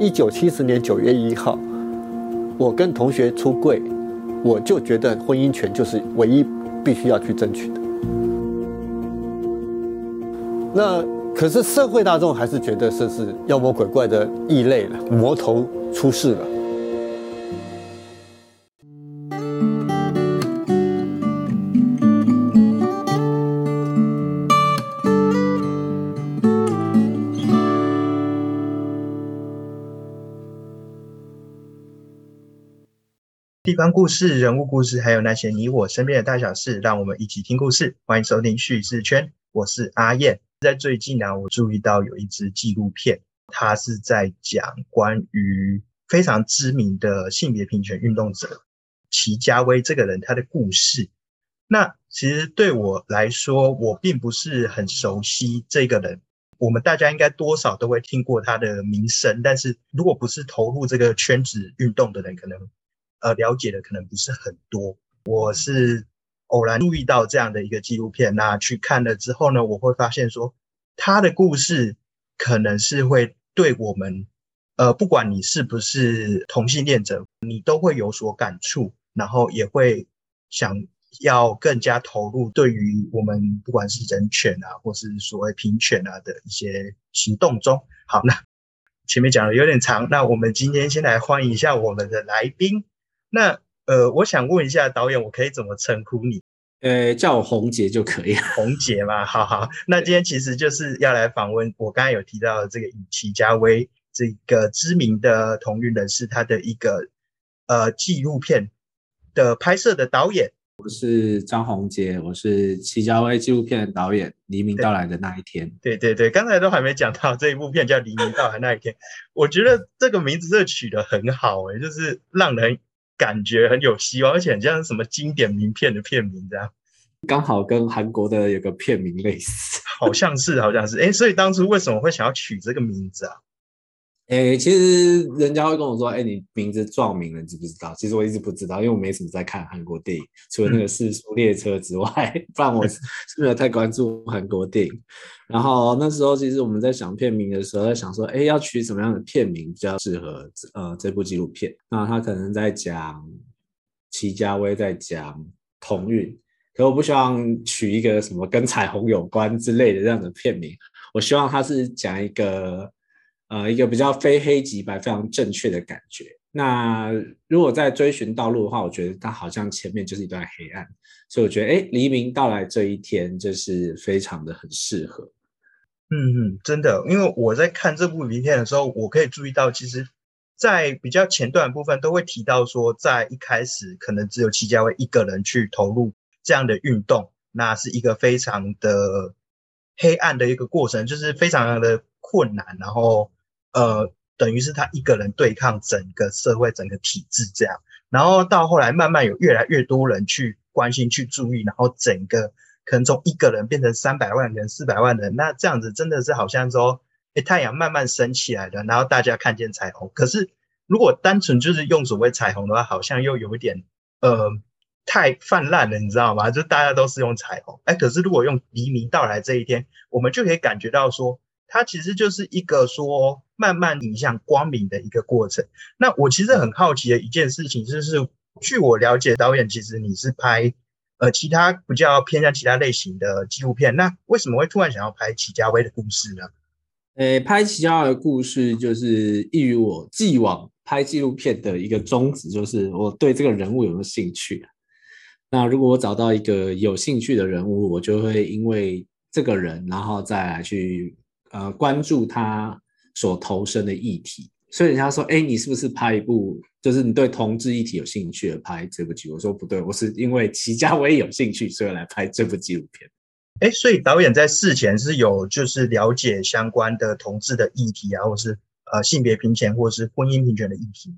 一九七十年九月一号，我跟同学出柜，我就觉得婚姻权就是唯一必须要去争取的。那可是社会大众还是觉得这是妖魔鬼怪的异类了，魔头出世了。地方故事、人物故事，还有那些你我身边的大小事，让我们一起听故事。欢迎收听叙事圈，我是阿燕。在最近呢，我注意到有一支纪录片，它是在讲关于非常知名的性别平权运动者齐家威这个人他的故事。那其实对我来说，我并不是很熟悉这个人。我们大家应该多少都会听过他的名声，但是如果不是投入这个圈子运动的人，可能。呃，了解的可能不是很多。我是偶然注意到这样的一个纪录片，那去看了之后呢，我会发现说，他的故事可能是会对我们，呃，不管你是不是同性恋者，你都会有所感触，然后也会想要更加投入对于我们不管是人权啊，或是所谓平权啊的一些行动中。好，那前面讲的有点长，那我们今天先来欢迎一下我们的来宾。那呃，我想问一下导演，我可以怎么称呼你？呃，叫我红杰就可以了。红杰嘛，好好。那今天其实就是要来访问我刚才有提到的这个以齐家威这个知名的同运人士，他的一个呃纪录片的拍摄的导演。我是张红杰，我是齐家威纪录片的导演。黎明到来的那一天。对对对，刚才都还没讲到这一部片叫《黎明到来那一天》，我觉得这个名字是取得很好诶，就是让人。感觉很有希望，而且很像什么经典名片的片名这样，刚好跟韩国的有个片名类似，好像是，好像是，哎，所以当初为什么会想要取这个名字啊？哎，其实人家会跟我说，哎，你名字撞名了，你知不知道？其实我一直不知道，因为我没什么在看韩国电影，除了那个《四速列车》之外，不然我 是没有太关注韩国电影。然后那时候，其实我们在想片名的时候，在想说，哎，要取什么样的片名比较适合呃这部纪录片？那他可能在讲齐家威，在讲同运，可我不希望取一个什么跟彩虹有关之类的这样的片名，我希望他是讲一个。呃，一个比较非黑即白、非常正确的感觉。那如果在追寻道路的话，我觉得它好像前面就是一段黑暗，所以我觉得，哎，黎明到来这一天，就是非常的很适合。嗯嗯，真的，因为我在看这部影片的时候，我可以注意到，其实，在比较前段部分都会提到说，在一开始可能只有戚家威一个人去投入这样的运动，那是一个非常的黑暗的一个过程，就是非常的困难，然后。呃，等于是他一个人对抗整个社会、整个体制这样，然后到后来慢慢有越来越多人去关心、去注意，然后整个可能从一个人变成三百万人、四百万人，那这样子真的是好像说，哎，太阳慢慢升起来了，然后大家看见彩虹。可是如果单纯就是用所谓彩虹的话，好像又有一点呃太泛滥了，你知道吗？就大家都是用彩虹，哎，可是如果用黎明到来这一天，我们就可以感觉到说。它其实就是一个说慢慢影向光明的一个过程。那我其实很好奇的一件事情，就是据我了解，导演其实你是拍呃其他比较偏向其他类型的纪录片，那为什么会突然想要拍齐家威的故事呢？呃，拍齐家威的故事就是异于我既往拍纪录片的一个宗旨，就是我对这个人物有没有兴趣。那如果我找到一个有兴趣的人物，我就会因为这个人，然后再来去。呃，关注他所投身的议题，所以人家说，哎，你是不是拍一部，就是你对同志议题有兴趣而拍这部剧？我说不对，我是因为齐家威有兴趣，所以来拍这部纪录片。哎，所以导演在事前是有就是了解相关的同志的议题啊，或是呃性别平权或是婚姻平权的议题。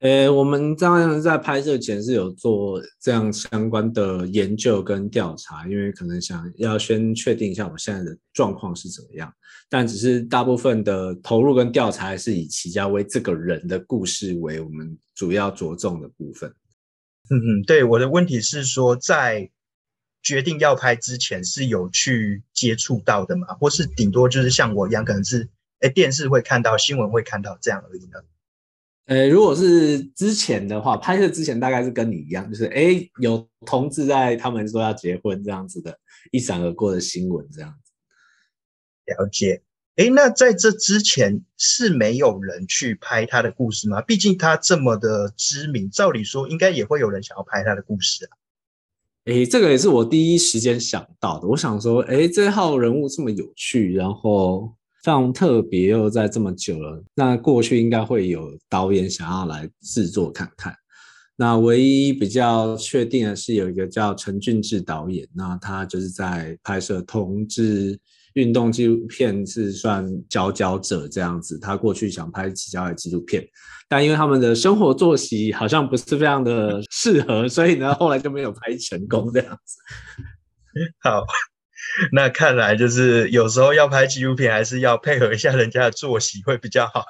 呃，我们当然在拍摄前是有做这样相关的研究跟调查，因为可能想要先确定一下我现在的状况是怎么样。但只是大部分的投入跟调查还是以齐家威这个人的故事为我们主要着重的部分。嗯嗯，对，我的问题是说，在决定要拍之前是有去接触到的吗？或是顶多就是像我一样，可能是哎电视会看到、新闻会看到这样而已呢？呃，如果是之前的话，拍摄之前大概是跟你一样，就是哎有同志在他们说要结婚这样子的一闪而过的新闻这样子。了解。哎，那在这之前是没有人去拍他的故事吗？毕竟他这么的知名，照理说应该也会有人想要拍他的故事啊。哎，这个也是我第一时间想到的。我想说，哎，这号人物这么有趣，然后非常特别，又在这么久了，那过去应该会有导演想要来制作看看。那唯一比较确定的是，有一个叫陈俊志导演，那他就是在拍摄同志。运动纪录片是算佼佼者这样子，他过去想拍其他的纪录片，但因为他们的生活作息好像不是非常的适合，所以呢，后来就没有拍成功这样子。好，那看来就是有时候要拍纪录片，还是要配合一下人家的作息会比较好。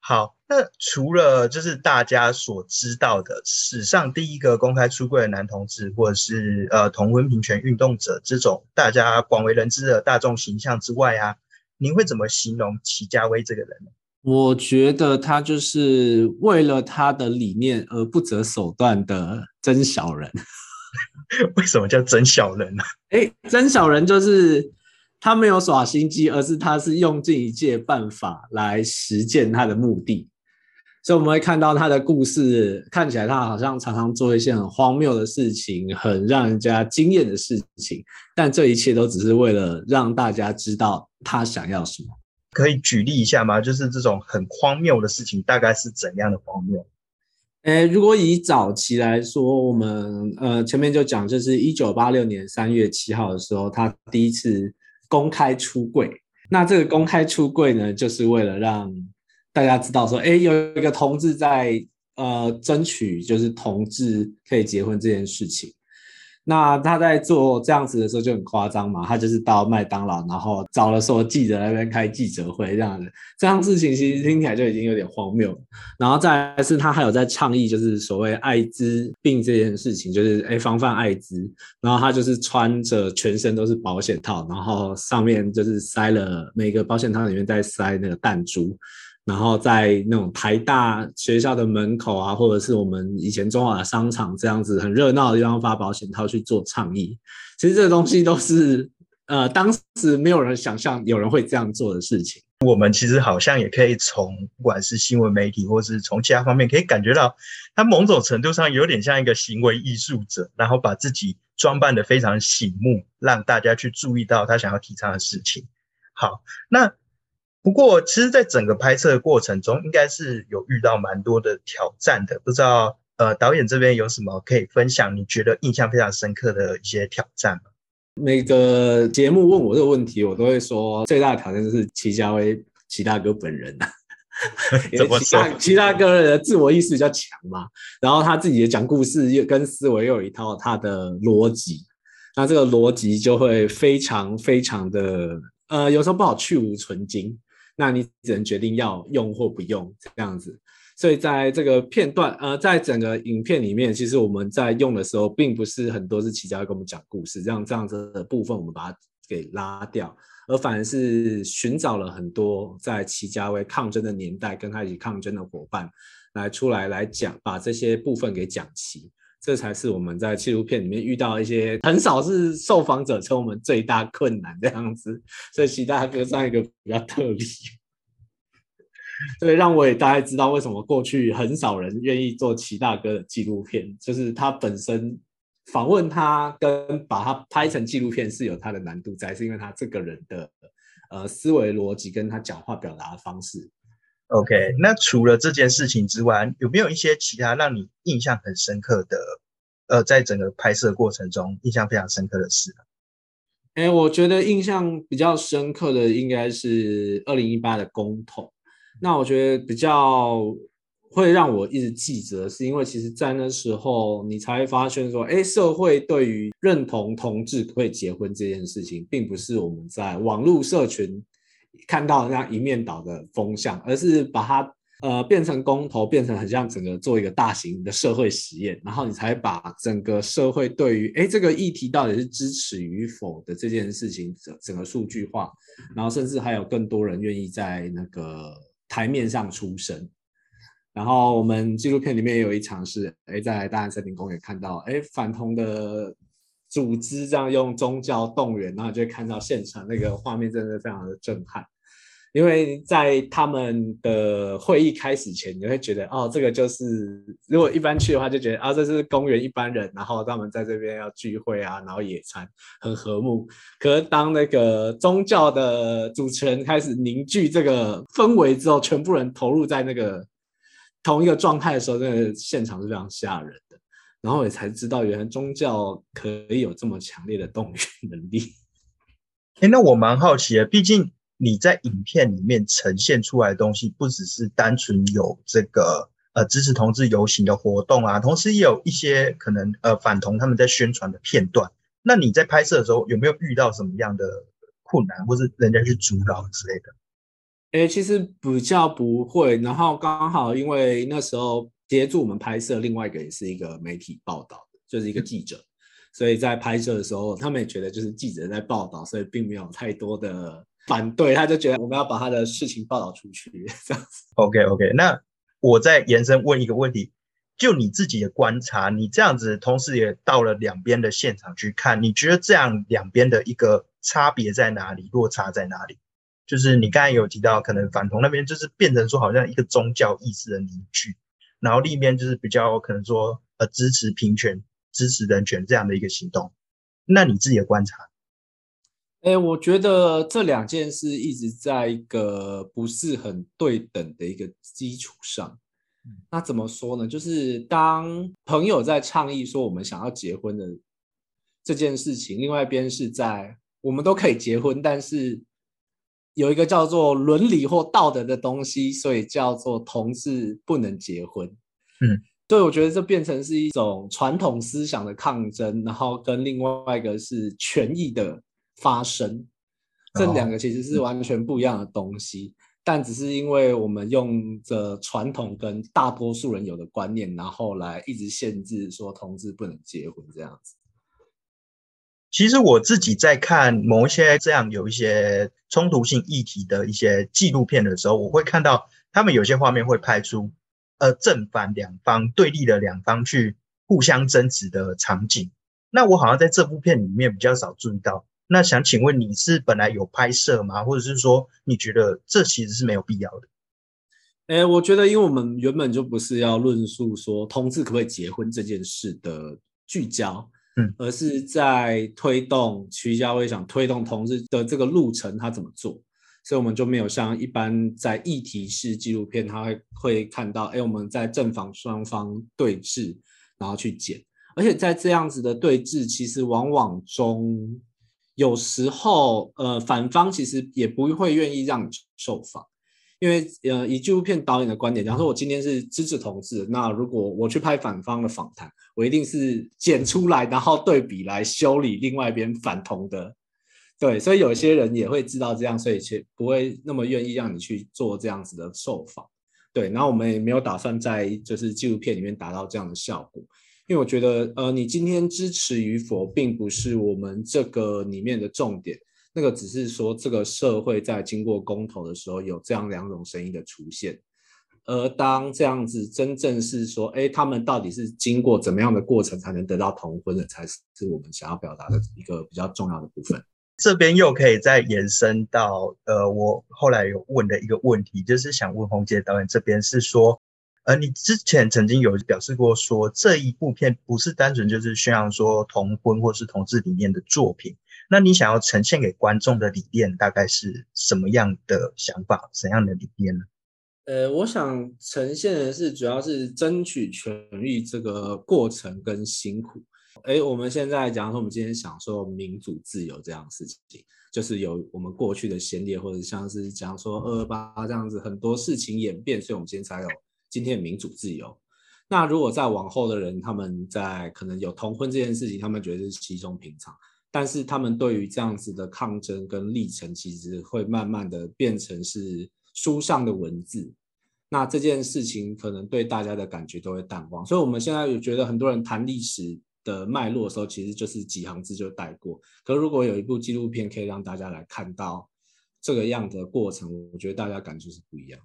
好，那除了就是大家所知道的史上第一个公开出柜的男同志，或者是呃同婚平权运动者这种大家广为人知的大众形象之外啊，您会怎么形容齐家威这个人呢？我觉得他就是为了他的理念而不择手段的真小人。为什么叫真小人呢？哎，真小人就是。他没有耍心机，而是他是用尽一切办法来实践他的目的。所以我们会看到他的故事，看起来他好像常常做一些很荒谬的事情，很让人家惊艳的事情。但这一切都只是为了让大家知道他想要什么。可以举例一下吗？就是这种很荒谬的事情，大概是怎样的荒谬？诶，如果以早期来说，我们呃前面就讲，就是一九八六年三月七号的时候，他第一次。公开出柜，那这个公开出柜呢，就是为了让大家知道说，哎，有一个同志在呃争取，就是同志可以结婚这件事情。那他在做这样子的时候就很夸张嘛，他就是到麦当劳，然后找了所记者那边开记者会这样子，这样事情其实听起来就已经有点荒谬。然后再是他还有在倡议，就是所谓艾滋病这件事情，就是哎防范艾滋。然后他就是穿着全身都是保险套，然后上面就是塞了每个保险套里面再塞那个弹珠。然后在那种台大学校的门口啊，或者是我们以前中华的商场这样子很热闹的地方发保险套去做倡议，其实这个东西都是呃当时没有人想象有人会这样做的事情。我们其实好像也可以从不管是新闻媒体，或是从其他方面，可以感觉到他某种程度上有点像一个行为艺术者，然后把自己装扮的非常醒目，让大家去注意到他想要提倡的事情。好，那。不过，其实，在整个拍摄的过程中，应该是有遇到蛮多的挑战的。不知道，呃，导演这边有什么可以分享？你觉得印象非常深刻的一些挑战吗？每个节目问我这个问题，我都会说，最大的挑战就是齐家威齐大哥本人啊。怎么说？齐大哥的自我意识比较强嘛，然后他自己的讲故事又跟思维又有一套他的逻辑，那这个逻辑就会非常非常的，呃，有时候不好去无存精。那你只能决定要用或不用这样子，所以在这个片段，呃，在整个影片里面，其实我们在用的时候，并不是很多是齐家威跟我们讲故事，让这样子的部分我们把它给拉掉，而反而是寻找了很多在齐家威抗争的年代跟他一起抗争的伙伴来出来来讲，把这些部分给讲齐。这才是我们在纪录片里面遇到一些很少是受访者称我们最大困难这样子，所以齐大哥算一个比较特例，对，让我也大概知道为什么过去很少人愿意做齐大哥的纪录片，就是他本身访问他跟把他拍成纪录片是有他的难度在，是因为他这个人的呃思维逻辑跟他讲话表达的方式。OK，那除了这件事情之外，有没有一些其他让你印象很深刻的？呃，在整个拍摄过程中，印象非常深刻的事？哎，我觉得印象比较深刻的应该是二零一八的公投。那我觉得比较会让我一直记着，是因为其实在那时候，你才会发现说，哎，社会对于认同同志可以结婚这件事情，并不是我们在网络社群。看到那样一面倒的风向，而是把它呃，变成公投，变成很像整个做一个大型的社会实验，然后你才把整个社会对于哎这个议题到底是支持与否的这件事情整整个数据化，然后甚至还有更多人愿意在那个台面上出声。然后我们纪录片里面有一场是哎在大安森林公园看到哎反同的组织这样用宗教动员，然后就看到现场那个画面，真的非常的震撼。因为在他们的会议开始前，你会觉得哦，这个就是如果一般去的话，就觉得啊，这是公园一般人，然后他们在这边要聚会啊，然后野餐，很和睦。可是当那个宗教的主持人开始凝聚这个氛围之后，全部人投入在那个同一个状态的时候，那个现场是非常吓人。然后也才知道，原来宗教可以有这么强烈的动员能力。哎，那我蛮好奇的，毕竟。你在影片里面呈现出来的东西，不只是单纯有这个呃支持同志游行的活动啊，同时也有一些可能呃反同他们在宣传的片段。那你在拍摄的时候有没有遇到什么样的困难，或是人家去阻挠之类的？哎，其实比较不会。然后刚好因为那时候协助我们拍摄，另外一个也是一个媒体报道的，就是一个记者，所以在拍摄的时候，他们也觉得就是记者在报道，所以并没有太多的。反对，他就觉得我们要把他的事情报道出去，这样子。OK OK，那我再延伸问一个问题，就你自己的观察，你这样子同时也到了两边的现场去看，你觉得这样两边的一个差别在哪里？落差在哪里？就是你刚才有提到，可能反同那边就是变成说好像一个宗教意识的凝聚，然后另一边就是比较可能说呃支持平权、支持人权这样的一个行动。那你自己的观察？哎，我觉得这两件事一直在一个不是很对等的一个基础上。那怎么说呢？就是当朋友在倡议说我们想要结婚的这件事情，另外一边是在我们都可以结婚，但是有一个叫做伦理或道德的东西，所以叫做同志不能结婚。嗯，对，我觉得这变成是一种传统思想的抗争，然后跟另外一个是权益的。发生，这两个其实是完全不一样的东西，但只是因为我们用着传统跟大多数人有的观念，然后来一直限制说同志不能结婚这样子。其实我自己在看某一些这样有一些冲突性议题的一些纪录片的时候，我会看到他们有些画面会拍出呃正反两方对立的两方去互相争执的场景。那我好像在这部片里面比较少注意到。那想请问你是本来有拍摄吗？或者是说你觉得这其实是没有必要的？哎，我觉得因为我们原本就不是要论述说同志可不可以结婚这件事的聚焦，而是在推动徐家威想推动同志的这个路程他怎么做，所以我们就没有像一般在议题式纪录片，他会会看到，哎，我们在正反双方对峙，然后去剪，而且在这样子的对峙，其实往往中。有时候，呃，反方其实也不会愿意让你受访，因为，呃，以纪录片导演的观点，假如说我今天是支持同志，那如果我去拍反方的访谈，我一定是剪出来，然后对比来修理另外一边反同的，对，所以有些人也会知道这样，所以却不会那么愿意让你去做这样子的受访，对，然后我们也没有打算在就是纪录片里面达到这样的效果。因为我觉得，呃，你今天支持与否，并不是我们这个里面的重点，那个只是说这个社会在经过公投的时候，有这样两种声音的出现，而当这样子真正是说，哎，他们到底是经过怎么样的过程才能得到同婚的，才是我们想要表达的一个比较重要的部分。这边又可以再延伸到，呃，我后来有问的一个问题，就是想问洪杰导演这边是说。呃，你之前曾经有表示过，说这一部片不是单纯就是宣扬说同婚或是同志理念的作品。那你想要呈现给观众的理念，大概是什么样的想法？怎样的理念呢？呃，我想呈现的是，主要是争取权益这个过程跟辛苦。哎，我们现在讲说，我们今天享受民主自由这样事情，就是有我们过去的先烈，或者像是讲说二二八这样子很多事情演变，所以我们今天才有。今天的民主自由，那如果在往后的人，他们在可能有同婚这件事情，他们觉得是稀松平常，但是他们对于这样子的抗争跟历程，其实会慢慢的变成是书上的文字，那这件事情可能对大家的感觉都会淡忘。所以我们现在有觉得很多人谈历史的脉络的时候，其实就是几行字就带过。可如果有一部纪录片可以让大家来看到这个样的过程，我觉得大家感觉是不一样。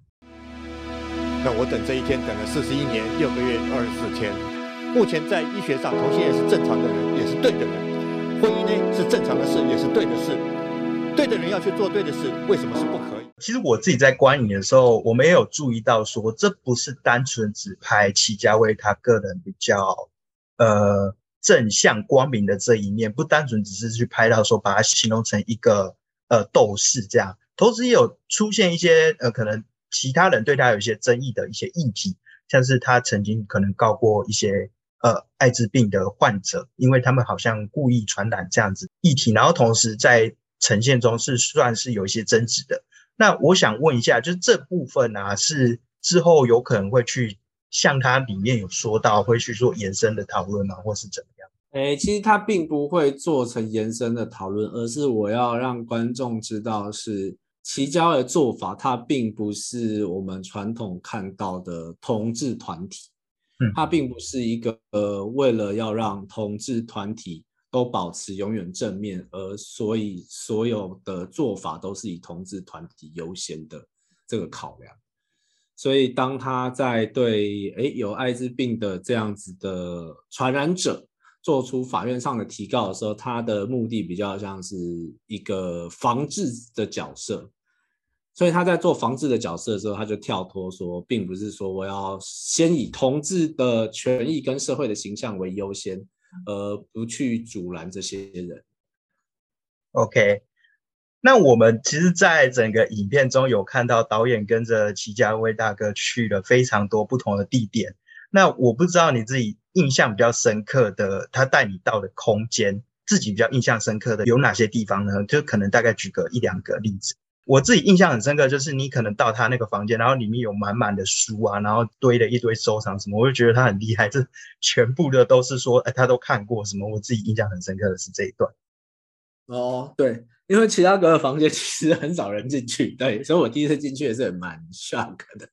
那我等这一天等了四十一年六个月二十四天。目前在医学上，同性恋是正常的人，也是对的人。婚姻呢是正常的事，也是对的事。对的人要去做对的事，为什么是不可以？其实我自己在观影的时候，我们也有注意到说，这不是单纯只拍齐家威他个人比较呃正向光明的这一面，不单纯只是去拍到说把它形容成一个呃斗士这样，同时也有出现一些呃可能。其他人对他有一些争议的一些议题，像是他曾经可能告过一些呃艾滋病的患者，因为他们好像故意传染这样子议题，然后同时在呈现中是算是有一些争执的。那我想问一下，就是这部分啊，是之后有可能会去像他里面有说到会去做延伸的讨论吗，或是怎么样？哎，其实他并不会做成延伸的讨论，而是我要让观众知道是。齐家的做法，它并不是我们传统看到的同志团体，嗯，它并不是一个呃，为了要让同志团体都保持永远正面，而所以所有的做法都是以同志团体优先的这个考量。所以当他在对诶有艾滋病的这样子的传染者。做出法院上的提告的时候，他的目的比较像是一个防治的角色，所以他在做防治的角色的时候，他就跳脱说，并不是说我要先以同志的权益跟社会的形象为优先，而不去阻拦这些人。OK，那我们其实，在整个影片中有看到导演跟着齐家威大哥去了非常多不同的地点。那我不知道你自己。印象比较深刻的，他带你到的空间，自己比较印象深刻的有哪些地方呢？就可能大概举个一两个例子。我自己印象很深刻，就是你可能到他那个房间，然后里面有满满的书啊，然后堆了一堆收藏什么，我就觉得他很厉害。这 全部的都是说，哎，他都看过什么？我自己印象很深刻的是这一段。哦，对。因为其他哥的房间其实很少人进去，对，所以我第一次进去也是蛮 shock 的。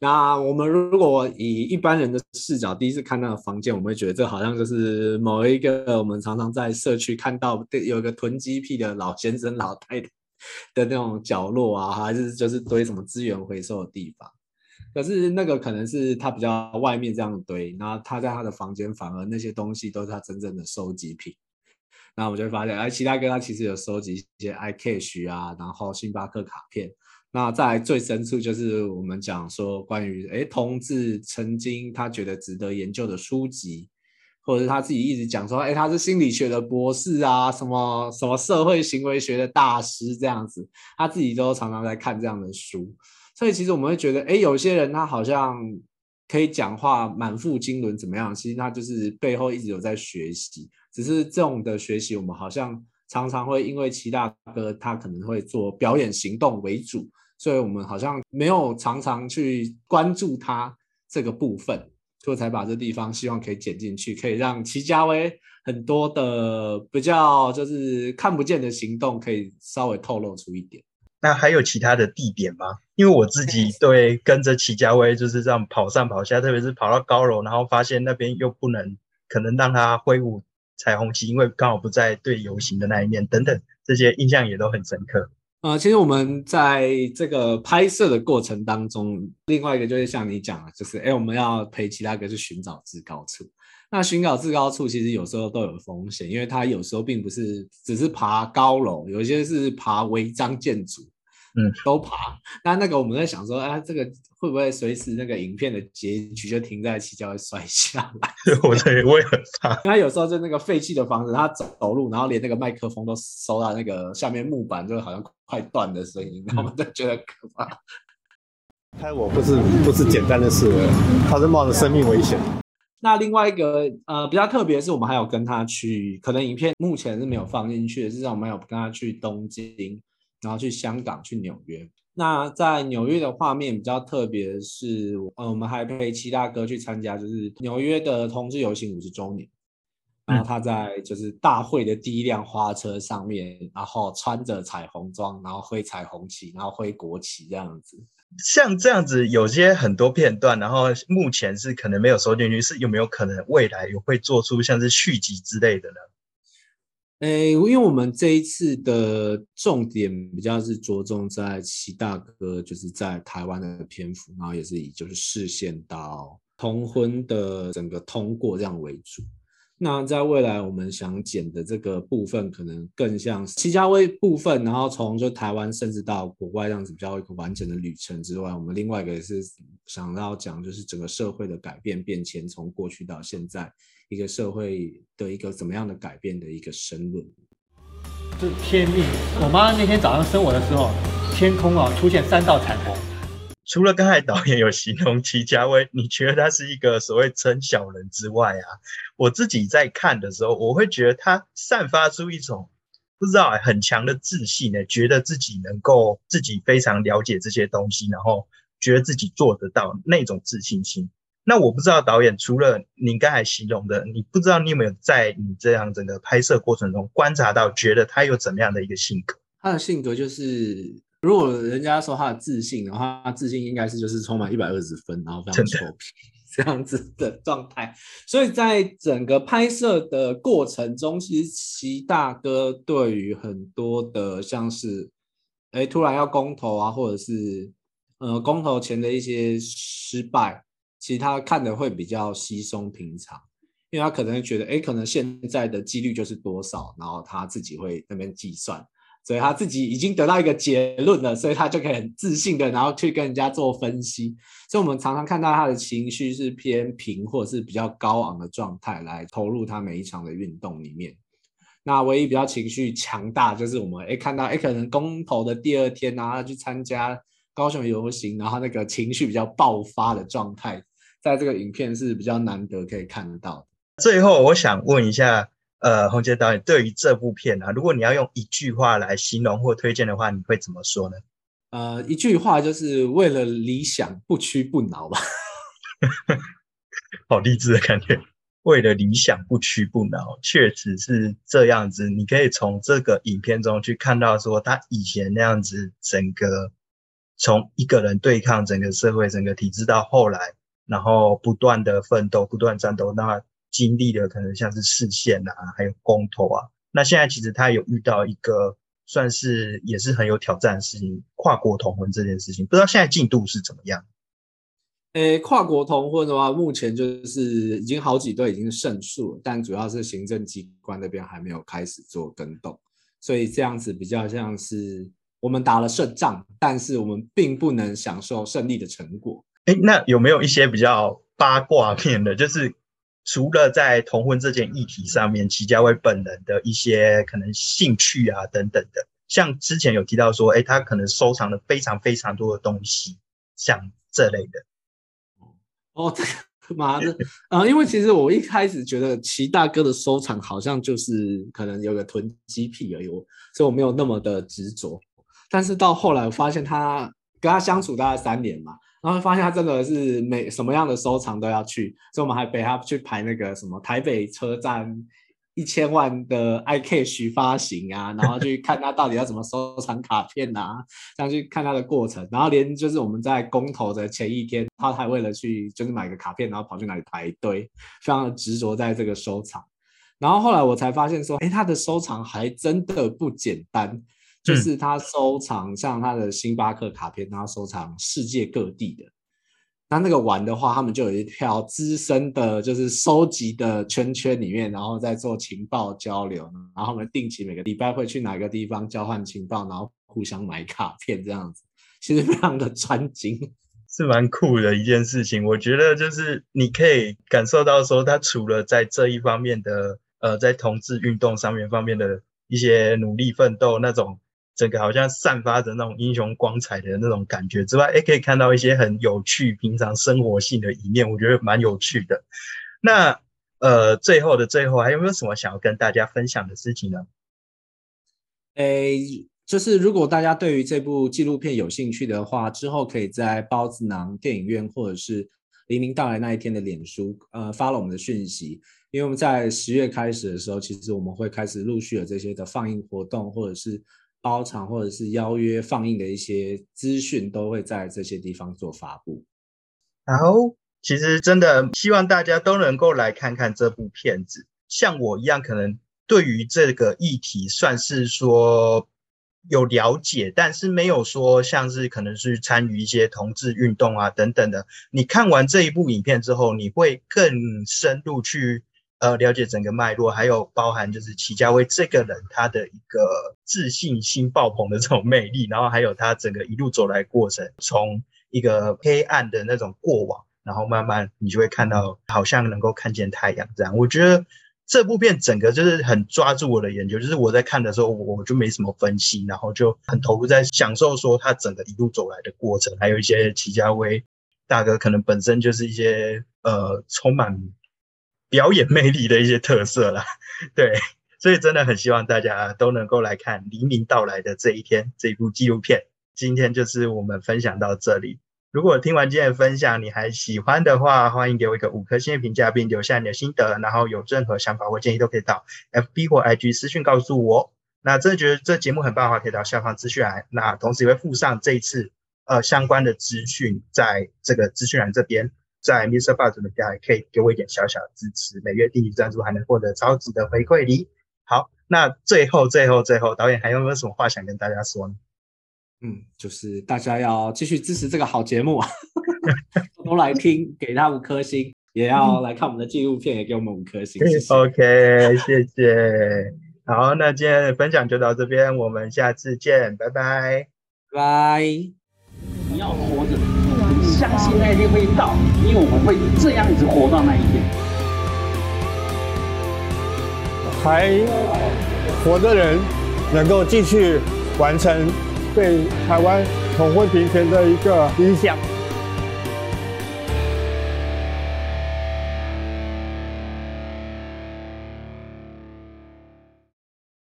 那我们如果以一般人的视角第一次看那个房间，我们会觉得这好像就是某一个我们常常在社区看到有一个囤积癖的老先生、老太太 的那种角落啊，还是就是堆什么资源回收的地方。可是那个可能是他比较外面这样堆，然后他在他的房间反而那些东西都是他真正的收集品。那我们就会发现，哎，其他哥他其实有收集一些 iCash 啊，然后星巴克卡片。那在最深处就是我们讲说关于哎，同志曾经他觉得值得研究的书籍，或者是他自己一直讲说，哎，他是心理学的博士啊，什么什么社会行为学的大师这样子，他自己都常常在看这样的书。所以其实我们会觉得，哎，有些人他好像可以讲话满腹经纶怎么样？其实他就是背后一直有在学习。只是这种的学习，我们好像常常会因为齐大哥他可能会做表演行动为主，所以我们好像没有常常去关注他这个部分，所以才把这地方希望可以剪进去，可以让齐家威很多的比较就是看不见的行动可以稍微透露出一点。那还有其他的地点吗？因为我自己 对跟着齐家威就是这样跑上跑下，特别是跑到高楼，然后发现那边又不能可能让他挥舞。彩虹旗，因为刚好不在对游行的那一面，等等，这些印象也都很深刻。啊，其实我们在这个拍摄的过程当中，另外一个就是像你讲的，就是哎，我们要陪其他哥去寻找至高处。那寻找至高处，其实有时候都有风险，因为它有时候并不是只是爬高楼，有些是爬违章建筑。嗯，都爬。那那个我们在想说，哎，这个会不会随时那个影片的结局就停在起就会摔下来？我这我也很怕。他有时候就那个废弃的房子，他走走路，然后连那个麦克风都收到那个下面木板，就好像快断的声音，我们都觉得可怕。拍我不是不是简单的事，他是冒着生命危险。那另外一个呃比较特别的是，我们还有跟他去，可能影片目前是没有放进去的，是让我们有跟他去东京。然后去香港、去纽约。那在纽约的画面比较特别的是，呃，我们还陪齐大哥去参加，就是纽约的同志游行五十周年。然后他在就是大会的第一辆花车上面，然后穿着彩虹装，然后挥彩虹旗，然后挥国旗这样子。像这样子，有些很多片段，然后目前是可能没有收进去，是有没有可能未来有会做出像是续集之类的呢？诶，因为我们这一次的重点比较是着重在齐大哥，就是在台湾的篇幅，然后也是以就是视线到同婚的整个通过这样为主。那在未来，我们想剪的这个部分，可能更像戚家威部分，然后从就台湾甚至到国外这样子比较一个完整的旅程之外，我们另外一个也是想要讲，就是整个社会的改变变迁，从过去到现在一个社会的一个怎么样的改变的一个申论。是天命。我妈那天早上生我的时候，天空啊出现三道彩虹。除了刚才导演有形容齐家威，你觉得他是一个所谓真小人之外啊，我自己在看的时候，我会觉得他散发出一种不知道很强的自信呢，觉得自己能够自己非常了解这些东西，然后觉得自己做得到那种自信心。那我不知道导演除了你刚才形容的，你不知道你有没有在你这样整个拍摄过程中观察到，觉得他有怎么样的一个性格？他的性格就是。如果人家说他的自信的话，他自信应该是就是充满一百二十分，然后非常臭屁 这样子的状态。所以在整个拍摄的过程中，其实齐大哥对于很多的像是，哎，突然要公投啊，或者是呃公投前的一些失败，其实他看的会比较稀松平常，因为他可能觉得，哎，可能现在的几率就是多少，然后他自己会那边计算。所以他自己已经得到一个结论了，所以他就可以很自信的，然后去跟人家做分析。所以我们常常看到他的情绪是偏平或者是比较高昂的状态来投入他每一场的运动里面。那唯一比较情绪强大，就是我们诶看到诶可能公投的第二天啊，他去参加高雄游行，然后那个情绪比较爆发的状态，在这个影片是比较难得可以看得到。最后，我想问一下。呃，洪杰导演对于这部片啊，如果你要用一句话来形容或推荐的话，你会怎么说呢？呃，一句话就是为了理想不屈不挠吧。好励志的感觉，为了理想不屈不挠，确实是这样子。你可以从这个影片中去看到，说他以前那样子，整个从一个人对抗整个社会、整个体制，到后来，然后不断的奋斗、不断战斗，那。经历的可能像是视线啊，还有公投啊。那现在其实他有遇到一个算是也是很有挑战的事情，跨国同婚这件事情，不知道现在进度是怎么样？诶，跨国同婚的话，目前就是已经好几对已经胜诉了，但主要是行政机关那边还没有开始做跟动，所以这样子比较像是我们打了胜仗，但是我们并不能享受胜利的成果。诶，那有没有一些比较八卦面的，就是？除了在同婚这件议题上面，齐家威本人的一些可能兴趣啊等等的，像之前有提到说，哎，他可能收藏了非常非常多的东西，像这类的。哦，这个妈的啊！因为其实我一开始觉得齐大哥的收藏好像就是可能有个囤积癖而已，所以我没有那么的执着。但是到后来我发现他跟他相处大概三年嘛。然后发现他真的是每什么样的收藏都要去，所以我们还陪他去排那个什么台北车站一千万的 i k 许发行啊，然后去 看他到底要怎么收藏卡片啊，这样去看他的过程。然后连就是我们在公投的前一天，他还为了去就是买个卡片，然后跑去哪里排队，非常的执着在这个收藏。然后后来我才发现说，哎，他的收藏还真的不简单。就是他收藏像他的星巴克卡片，他收藏世界各地的。那那个玩的话，他们就有一条资深的，就是收集的圈圈里面，然后再做情报交流。然后我们定期每个礼拜会去哪个地方交换情报，然后互相买卡片这样子，其实非常的专精，是蛮酷的一件事情。我觉得就是你可以感受到说，他除了在这一方面的，呃，在同志运动上面方面的一些努力奋斗那种。整个好像散发着那种英雄光彩的那种感觉之外，也可以看到一些很有趣、平常生活性的一面，我觉得蛮有趣的。那呃，最后的最后，还有没有什么想要跟大家分享的事情呢？诶，就是如果大家对于这部纪录片有兴趣的话，之后可以在包子囊电影院或者是黎明到来那一天的脸书呃发了我们的讯息。因为我们在十月开始的时候，其实我们会开始陆续的这些的放映活动，或者是包场，或者是邀约放映的一些资讯，都会在这些地方做发布。然后，其实真的希望大家都能够来看看这部片子，像我一样，可能对于这个议题算是说。有了解，但是没有说像是可能是参与一些同志运动啊等等的。你看完这一部影片之后，你会更深入去呃了解整个脉络，还有包含就是齐家威这个人他的一个自信心爆棚的这种魅力，然后还有他整个一路走来过程，从一个黑暗的那种过往，然后慢慢你就会看到好像能够看见太阳这样。我觉得。这部片整个就是很抓住我的眼球，就是我在看的时候，我就没什么分析，然后就很投入在享受说他整个一路走来的过程，还有一些齐家威大哥可能本身就是一些呃充满表演魅力的一些特色啦。对，所以真的很希望大家都能够来看《黎明到来的这一天》这一部纪录片。今天就是我们分享到这里。如果听完今天的分享，你还喜欢的话，欢迎给我一个五颗星的评价，并留下你的心得。然后有任何想法或建议，都可以到 FB 或 IG 私讯告诉我。那真的觉得这节目很棒的话，可以到下方资讯栏。那同时也会附上这一次呃相关的资讯，在这个资讯栏这边，在 Mr. Buzz 的家可以给我一点小小的支持，每月定期赞助还能获得超值的回馈礼。好，那最后最后最后，导演还有没有什么话想跟大家说呢？嗯，就是大家要继续支持这个好节目，都来听，给他五颗星，也要来看我们的纪录片，也给我们五颗星。OK，谢谢。好，那今天的分享就到这边，我们下次见，拜拜，拜。你要活着，相信那一天会到，因为我们会这样子活到那一天。还活的人能够继续完成。对台湾同婚平权的一个理想。